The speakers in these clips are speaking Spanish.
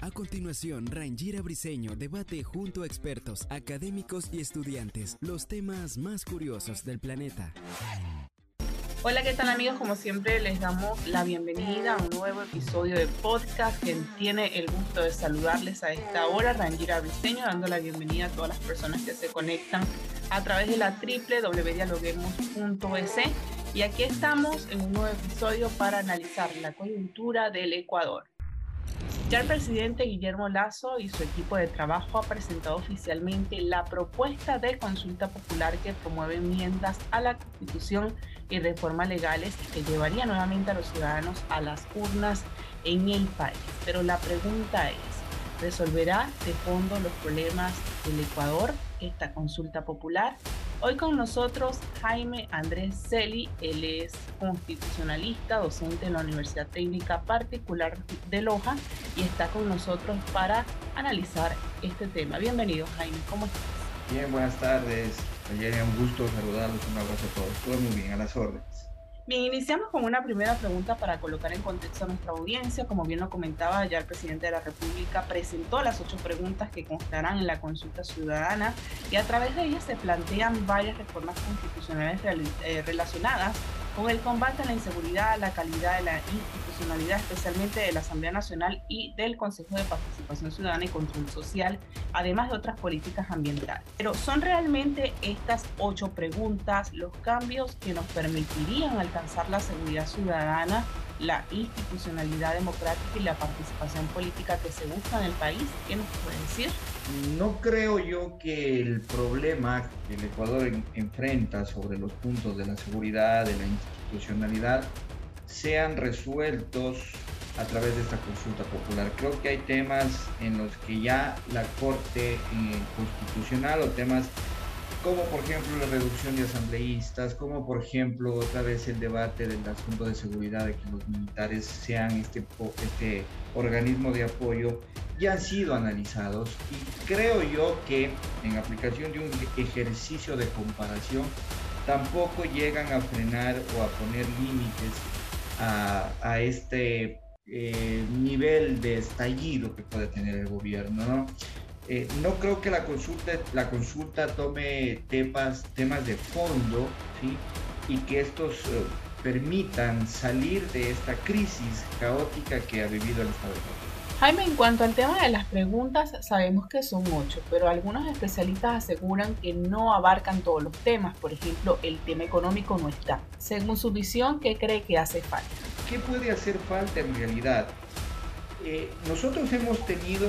A continuación, Rangira Briseño debate junto a expertos, académicos y estudiantes los temas más curiosos del planeta. Hola, ¿qué tal amigos? Como siempre les damos la bienvenida a un nuevo episodio de podcast. Quien tiene el gusto de saludarles a esta hora, Rangira Briseño, dando la bienvenida a todas las personas que se conectan a través de la www.dialoguemos.es. Y aquí estamos en un nuevo episodio para analizar la coyuntura del Ecuador. Ya el presidente Guillermo Lazo y su equipo de trabajo ha presentado oficialmente la propuesta de consulta popular que promueve enmiendas a la Constitución y reformas legales que llevaría nuevamente a los ciudadanos a las urnas en el país. Pero la pregunta es, ¿resolverá de fondo los problemas del Ecuador esta consulta popular? Hoy con nosotros Jaime Andrés Celi, él es constitucionalista, docente en la Universidad Técnica Particular de Loja y está con nosotros para analizar este tema. Bienvenido Jaime, ¿cómo estás? Bien, buenas tardes. Ayer un gusto saludarlos, un abrazo a todos. Todo muy bien, a las órdenes. Bien, iniciamos con una primera pregunta para colocar en contexto a nuestra audiencia. Como bien lo comentaba, ya el presidente de la República presentó las ocho preguntas que constarán en la consulta ciudadana y a través de ellas se plantean varias reformas constitucionales eh, relacionadas con el combate a la inseguridad, la calidad de la institucionalidad, especialmente de la Asamblea Nacional y del Consejo de Participación Ciudadana y Control Social, además de otras políticas ambientales. Pero ¿son realmente estas ocho preguntas los cambios que nos permitirían alcanzar la seguridad ciudadana, la institucionalidad democrática y la participación política que se busca en el país? ¿Qué nos puede decir? No creo yo que el problema que el Ecuador enfrenta sobre los puntos de la seguridad, de la institucionalidad, sean resueltos a través de esta consulta popular. Creo que hay temas en los que ya la Corte eh, Constitucional o temas como por ejemplo la reducción de asambleístas, como por ejemplo otra vez el debate del asunto de seguridad de que los militares sean este, este organismo de apoyo, ya han sido analizados y creo yo que en aplicación de un ejercicio de comparación tampoco llegan a frenar o a poner límites a, este eh, nivel de estallido que puede tener el gobierno. ¿no? Eh, no creo que la consulta, la consulta tome temas, temas de fondo ¿sí? y que estos eh, permitan salir de esta crisis caótica que ha vivido el Estado de Jaime, en cuanto al tema de las preguntas, sabemos que son ocho, pero algunos especialistas aseguran que no abarcan todos los temas. Por ejemplo, el tema económico no está. Según su visión, ¿qué cree que hace falta? ¿Qué puede hacer falta en realidad? Eh, nosotros hemos tenido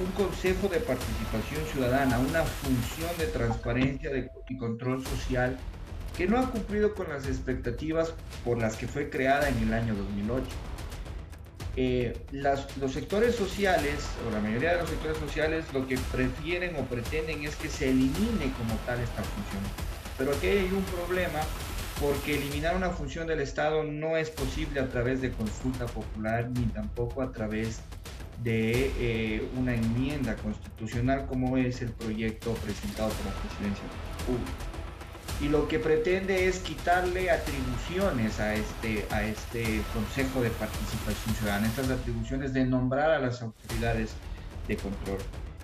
un consejo de participación ciudadana, una función de transparencia y control social que no ha cumplido con las expectativas por las que fue creada en el año 2008. Eh, los sectores sociales, o la mayoría de los sectores sociales, lo que prefieren o pretenden es que se elimine como tal esta función. Pero aquí hay un problema porque eliminar una función del Estado no es posible a través de consulta popular ni tampoco a través de eh, una enmienda constitucional como es el proyecto presentado por la presidencia pública. Y lo que pretende es quitarle atribuciones a este, a este Consejo de Participación Ciudadana, estas atribuciones de nombrar a las autoridades de control.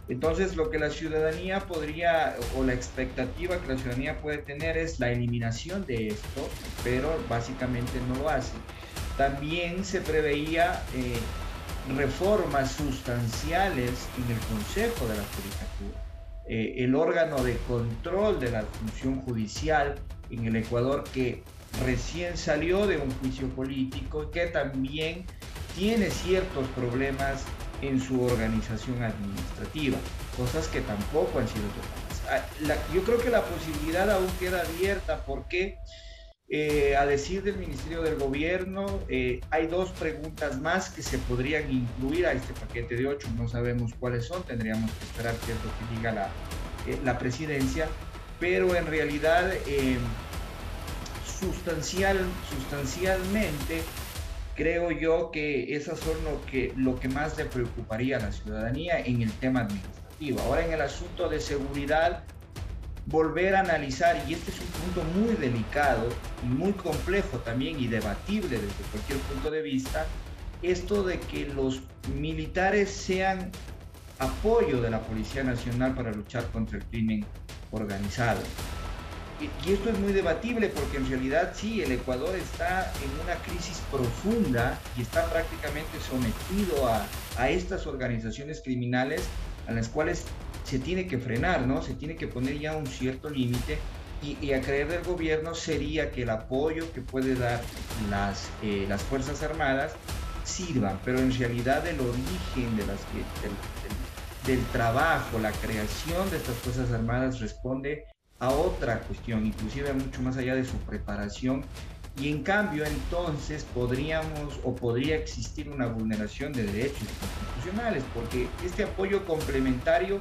Entonces, lo que la ciudadanía podría, o la expectativa que la ciudadanía puede tener es la eliminación de esto, pero básicamente no lo hace. También se preveía eh, reformas sustanciales en el Consejo de la Judicatura. Eh, el órgano de control de la función judicial en el Ecuador que recién salió de un juicio político y que también tiene ciertos problemas en su organización administrativa, cosas que tampoco han sido tocadas. Ah, yo creo que la posibilidad aún queda abierta porque Eh, a decir del Ministerio del Gobierno, eh, hay dos preguntas más que se podrían incluir a este paquete de ocho. No sabemos cuáles son, tendríamos que esperar qué es lo que diga la, eh, la presidencia, pero en realidad sustancial, sustancialmente creo yo que esas son lo que, lo que más le preocuparía a la ciudadanía en el tema administrativo. Ahora en el asunto de seguridad, volver a analizar, y este es un punto muy delicado y muy complejo también y debatible desde cualquier punto de vista, esto de que los militares sean apoyo de la Policía Nacional para luchar contra el crimen organizado. Y, esto es muy debatible porque en realidad sí, el Ecuador está en una crisis profunda y está prácticamente sometido a, a estas organizaciones criminales a las cuales se tiene que frenar, ¿no? Se tiene que poner ya un cierto límite y, a creer del gobierno sería que el apoyo que puede dar las, eh, las Fuerzas Armadas sirvan, pero en realidad el origen de las, del, del, trabajo, la creación de estas Fuerzas Armadas responde a otra cuestión, inclusive mucho más allá de su preparación y en cambio entonces podríamos o podría existir una vulneración de derechos constitucionales porque este apoyo complementario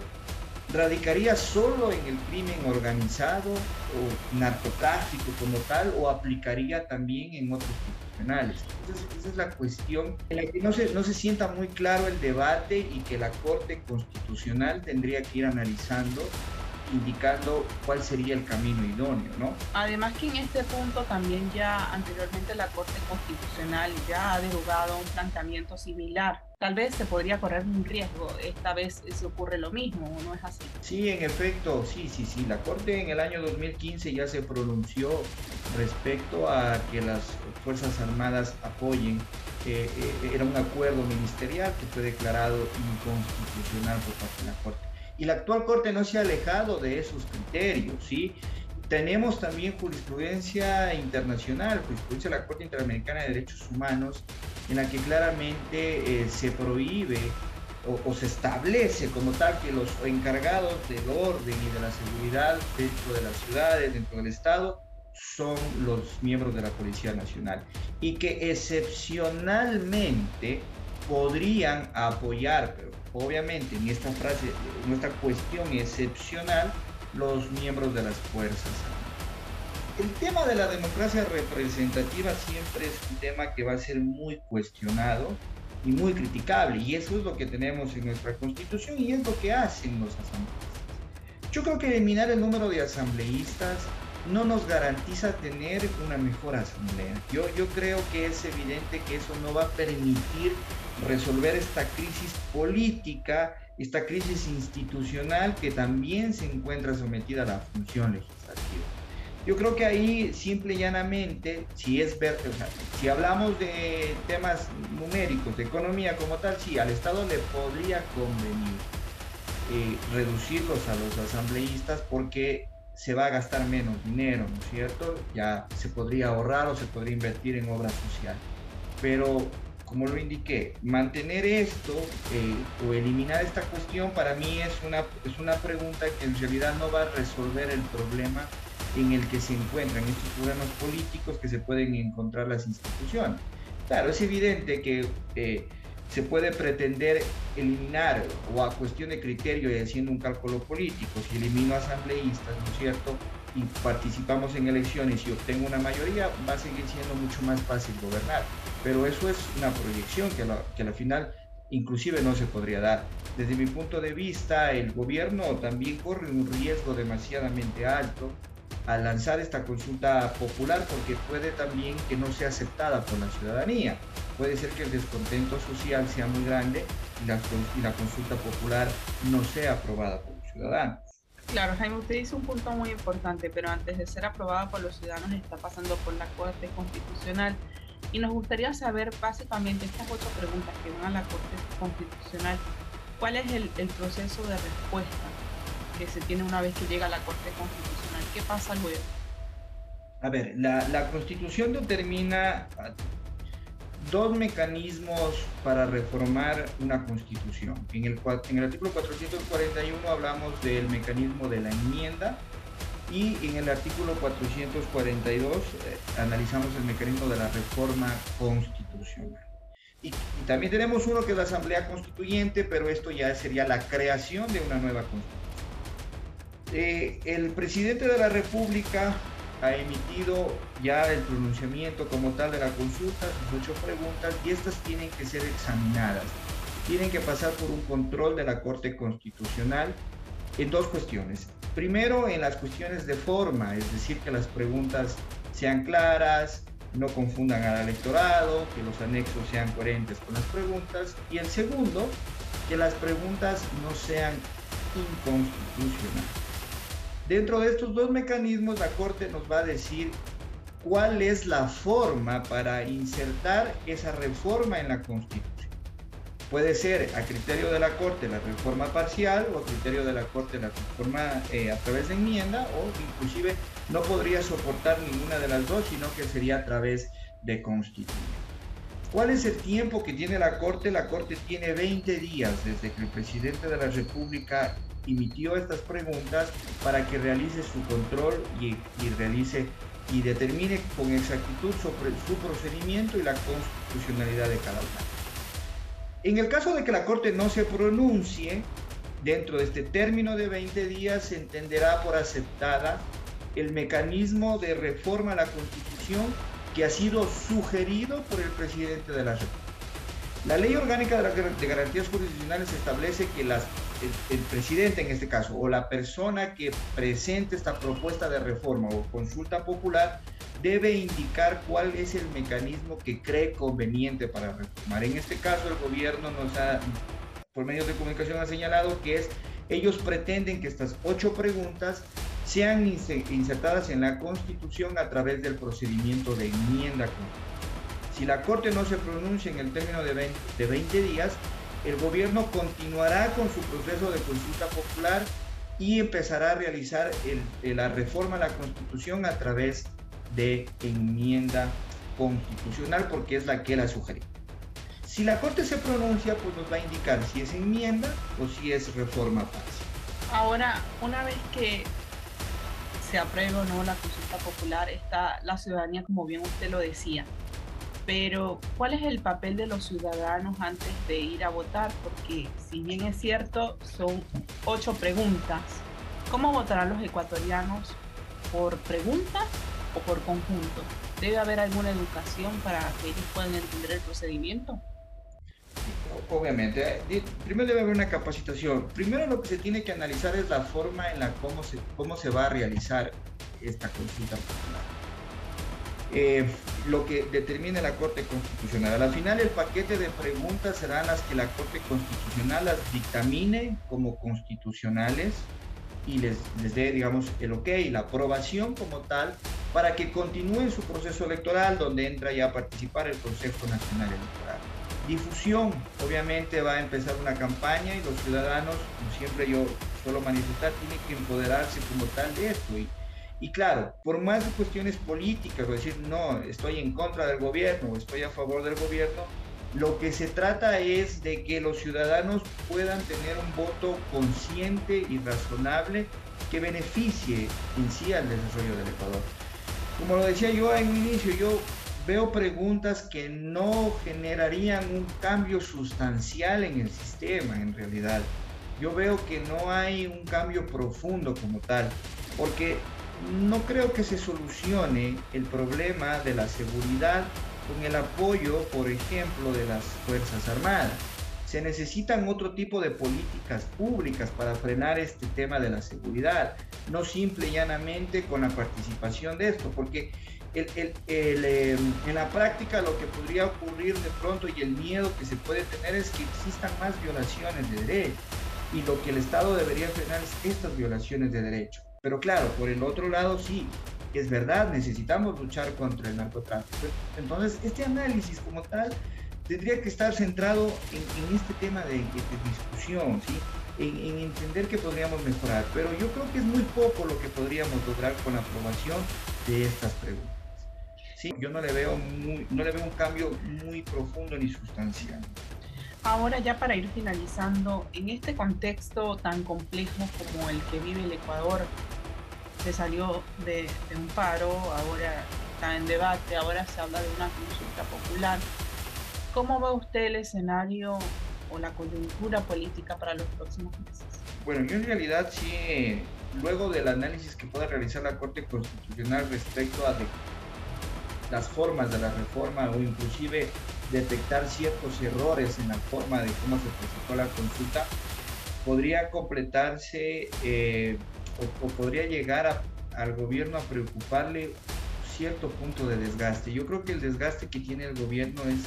radicaría solo en el crimen organizado o narcotráfico como tal o aplicaría también en otros tipos. Entonces, esa es la cuestión en la que no se, no se sienta muy claro el debate y que la Corte Constitucional tendría que ir analizando indicando cuál sería el camino idóneo, ¿no? Además que en este punto también ya anteriormente la Corte Constitucional ya ha derogado un planteamiento similar. Tal vez se podría correr un riesgo, esta vez se ocurre lo mismo, ¿o no es así? Sí, en efecto, sí, sí, sí. La Corte en el año 2015 ya se pronunció respecto a que las Fuerzas Armadas apoyen eh, eh, era un acuerdo ministerial que fue declarado inconstitucional por parte de la Corte y la actual Corte no se ha alejado de esos criterios, ¿sí? Tenemos también jurisprudencia internacional, jurisprudencia de la Corte Interamericana de Derechos Humanos, en la que claramente eh, se prohíbe o, se establece como tal que los encargados del orden y de la seguridad dentro de las ciudades, dentro del Estado, son los miembros de la Policía Nacional y que excepcionalmente podrían apoyar, pero obviamente en esta frase, en esta cuestión excepcional, los miembros de las Fuerzas. El tema de la democracia representativa siempre es un tema que va a ser muy cuestionado y muy criticable, y eso es lo que tenemos en nuestra constitución y es lo que hacen los asambleístas. Yo creo que eliminar el número de asambleístas no nos garantiza tener una mejor asamblea. Yo, yo creo que es evidente que eso no va a permitir resolver esta crisis política, esta crisis institucional que también se encuentra sometida a la función legislativa. Yo creo que ahí simple y llanamente, si es ver, si hablamos de temas numéricos, de economía como tal, sí, al Estado le podría convenir eh, reducirlos a los asambleístas porque se va a gastar menos dinero, ¿no es cierto? Ya se podría ahorrar o se podría invertir en obra social. Pero como lo indiqué, mantener esto eh, o eliminar esta cuestión para mí es una, es una pregunta que en realidad no va a resolver el problema en el que se encuentran estos problemas políticos que se pueden encontrar las instituciones. Claro, es evidente que eh, se puede pretender eliminar o a cuestión de criterio y haciendo un cálculo político, si elimino asambleístas, ¿no es cierto? y participamos en elecciones y obtengo una mayoría, va a seguir siendo mucho más fácil gobernar. Pero eso es una proyección que, que al final inclusive no se podría dar. Desde mi punto de vista, el gobierno también corre un riesgo demasiadamente alto al lanzar esta consulta popular porque puede también que no sea aceptada por la ciudadanía. Puede ser que el descontento social sea muy grande y la, y la consulta popular no sea aprobada por los ciudadanos. Claro, Jaime, usted dice un punto muy importante, pero antes de ser aprobada por los ciudadanos está pasando por la Corte Constitucional y nos gustaría saber básicamente estas ocho preguntas que van a la Corte Constitucional, ¿cuál es el, proceso de respuesta que se tiene una vez que llega a la Corte Constitucional? ¿Qué pasa luego? A ver, la, la Constitución determina dos mecanismos para reformar una constitución. En el, en el artículo 441 hablamos del mecanismo de la enmienda y en el artículo 442 eh, analizamos el mecanismo de la reforma constitucional. Y, también tenemos uno que es la Asamblea Constituyente, pero esto ya sería la creación de una nueva constitución. Eh, el presidente de la República ha emitido ya el pronunciamiento como tal de la consulta, sus ocho preguntas, y estas tienen que ser examinadas. Tienen que pasar por un control de la Corte Constitucional en dos cuestiones. Primero, en las cuestiones de forma, es decir, que las preguntas sean claras, no confundan al electorado, que los anexos sean coherentes con las preguntas. Y el segundo, que las preguntas no sean inconstitucionales. Dentro de estos dos mecanismos, la Corte nos va a decir cuál es la forma para insertar esa reforma en la Constitución. Puede ser a criterio de la Corte la reforma parcial o a criterio de la Corte la reforma eh, a través de enmienda o inclusive no podría soportar ninguna de las dos, sino que sería a través de constitución. ¿Cuál es el tiempo que tiene la Corte? La Corte tiene 20 días desde que el presidente de la República emitió estas preguntas para que realice su control y, y realice y determine con exactitud sobre su procedimiento y la constitucionalidad de cada una. En el caso de que la Corte no se pronuncie, dentro de este término de 20 días se entenderá por aceptada el mecanismo de reforma a la Constitución ha sido sugerido por el presidente de la República. La ley orgánica de, garantías jurisdiccionales establece que el, el, presidente en este caso o la persona que presente esta propuesta de reforma o consulta popular debe indicar cuál es el mecanismo que cree conveniente para reformar. En este caso, el gobierno nos ha, por medios de comunicación, ha señalado que es, ellos pretenden que estas ocho preguntas sean insertadas en la Constitución a través del procedimiento de enmienda. Si la Corte no se pronuncia en el término de 20, de 20 días, el gobierno continuará con su proceso de consulta popular y empezará a realizar la reforma a la Constitución a través de enmienda constitucional porque es la que la sugerí. Si la Corte se pronuncia, pues nos va a indicar si es enmienda o si es reforma parcial. Ahora, una vez que se apruebe o no la consulta popular, está la ciudadanía, como bien usted lo decía. Pero, ¿cuál es el papel de los ciudadanos antes de ir a votar? Porque, si bien es cierto, son ocho preguntas. ¿Cómo votarán los ecuatorianos? ¿Por preguntas o por conjunto? ¿Debe haber alguna educación para que ellos puedan entender el procedimiento? Obviamente, eh, primero debe haber una capacitación. Primero lo que se tiene que analizar es la forma en la cómo se, cómo se va a realizar esta consulta popular. Eh, lo que determine la Corte Constitucional. A la final el paquete de preguntas serán las que la Corte Constitucional las dictamine como constitucionales y les, les dé, digamos, el ok, la aprobación como tal, para que continúen su proceso electoral, donde entra ya a participar el Consejo Nacional Electoral. Difusión, obviamente va a empezar una campaña y los ciudadanos, como siempre yo suelo manifestar, tienen que empoderarse como tal de esto. Y, y claro, por más cuestiones políticas, o decir, no, estoy en contra del gobierno estoy a favor del gobierno, lo que se trata es de que los ciudadanos puedan tener un voto consciente y razonable que beneficie en sí al desarrollo del Ecuador. Como lo decía yo en un inicio, yo veo preguntas que no generarían un cambio sustancial en el sistema en realidad. Yo veo que no hay un cambio profundo como tal, porque no creo que se solucione el problema de la seguridad con el apoyo, por ejemplo, de las Fuerzas Armadas. Se necesitan otro tipo de políticas públicas para frenar este tema de la seguridad, no simple y llanamente con la participación de esto, porque em, en la práctica lo que podría ocurrir de pronto y el miedo que se puede tener es que existan más violaciones de derecho y lo que el Estado debería frenar es estas violaciones de derecho. Pero claro, por el otro lado sí, es verdad, necesitamos luchar contra el narcotráfico. Entonces, este análisis como tal tendría que estar centrado en, este tema de, discusión, ¿sí? En, entender que podríamos mejorar. Pero yo creo que es muy poco lo que podríamos lograr con la aprobación de estas preguntas. Sí, yo no le veo, no le veo un cambio muy profundo ni sustancial. Ahora ya para ir finalizando, en este contexto tan complejo como el que vive el Ecuador, se salió de, de un paro, ahora está en debate, ahora se habla de una consulta popular. ¿Cómo ve usted el escenario o la coyuntura política para los próximos meses? Bueno, yo en realidad sí, luego del análisis que pueda realizar la Corte Constitucional respecto a las formas de la reforma o inclusive detectar ciertos errores en la forma de cómo se presentó la consulta, podría completarse eh, o, podría llegar al gobierno a preocuparle cierto punto de desgaste. Yo creo que el desgaste que tiene el gobierno es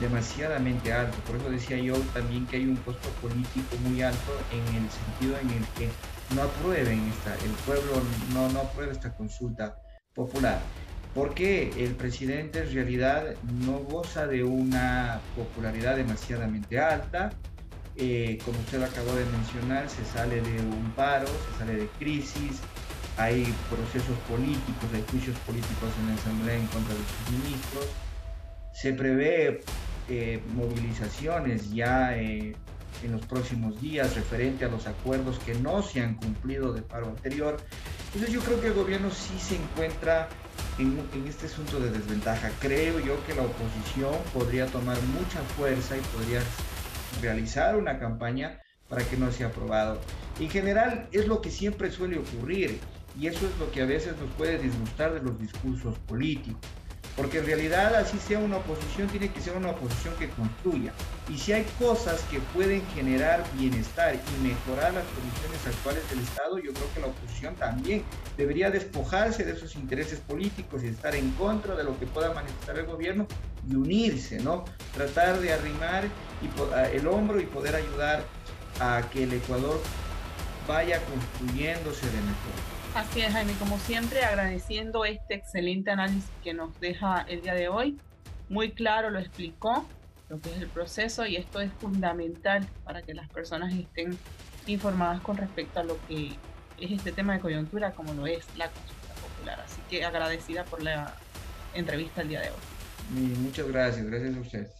demasiadamente alto. Por eso decía yo también que hay un costo político muy alto en el sentido en el que no aprueben esta, el pueblo no, no aprueba esta consulta popular. Porque el presidente en realidad no goza de una popularidad demasiadamente alta. Eh, como usted acabó de mencionar, se sale de un paro, se sale de crisis, hay procesos políticos, hay juicios políticos en la Asamblea en contra de sus ministros. Se prevé eh, movilizaciones ya eh, en los próximos días referente a los acuerdos que no se han cumplido de paro anterior. Entonces yo creo que el gobierno sí se encuentra en, este asunto de desventaja. Creo yo que la oposición podría tomar mucha fuerza y podría realizar una campaña para que no sea aprobado. En general es lo que siempre suele ocurrir y eso es lo que a veces nos puede disgustar de los discursos políticos. Porque en realidad así sea una oposición, tiene que ser una oposición que construya. Y si hay cosas que pueden generar bienestar y mejorar las condiciones actuales del Estado, yo creo que la oposición también debería despojarse de esos intereses políticos y estar en contra de lo que pueda manifestar el gobierno y unirse, ¿no? Tratar de arrimar el hombro y poder ayudar a que el Ecuador vaya construyéndose de mejor. Así es, Jaime, como siempre, agradeciendo este excelente análisis que nos deja el día de hoy. Muy claro lo explicó, lo que es el proceso, y esto es fundamental para que las personas estén informadas con respecto a lo que es este tema de coyuntura, como lo es la consulta popular. Así que agradecida por la entrevista el día de hoy. Muchas gracias, gracias a ustedes.